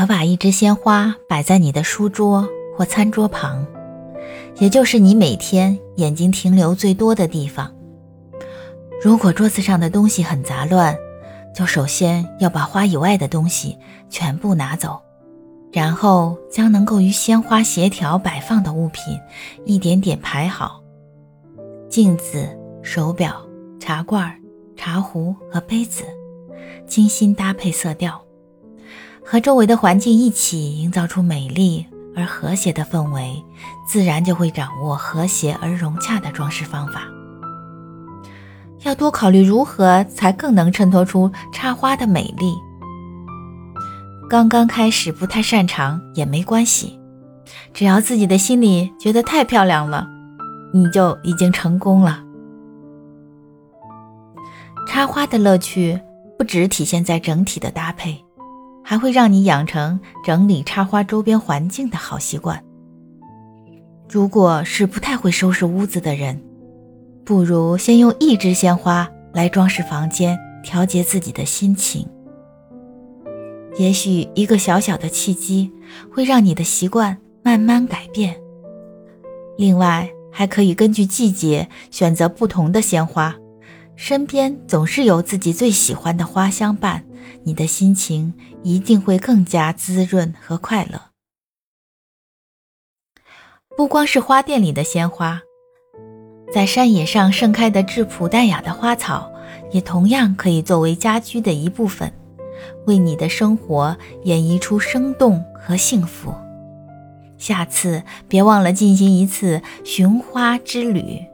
可把一支鲜花摆在你的书桌或餐桌旁，也就是你每天眼睛停留最多的地方。如果桌子上的东西很杂乱，就首先要把花以外的东西全部拿走，然后将能够与鲜花协调摆放的物品一点点排好。镜子、手表、茶罐、茶壶和杯子，精心搭配色调。和周围的环境一起营造出美丽而和谐的氛围，自然就会掌握和谐而融洽的装饰方法。要多考虑如何才更能衬托出插花的美丽。刚刚开始不太擅长也没关系，只要自己的心里觉得太漂亮了，你就已经成功了。插花的乐趣不只体现在整体的搭配。还会让你养成整理插花周边环境的好习惯。如果是不太会收拾屋子的人，不如先用一支鲜花来装饰房间，调节自己的心情。也许一个小小的契机会让你的习惯慢慢改变。另外，还可以根据季节选择不同的鲜花，身边总是有自己最喜欢的花相伴。你的心情一定会更加滋润和快乐。不光是花店里的鲜花，在山野上盛开的质朴淡雅的花草，也同样可以作为家居的一部分，为你的生活演绎出生动和幸福。下次别忘了进行一次寻花之旅。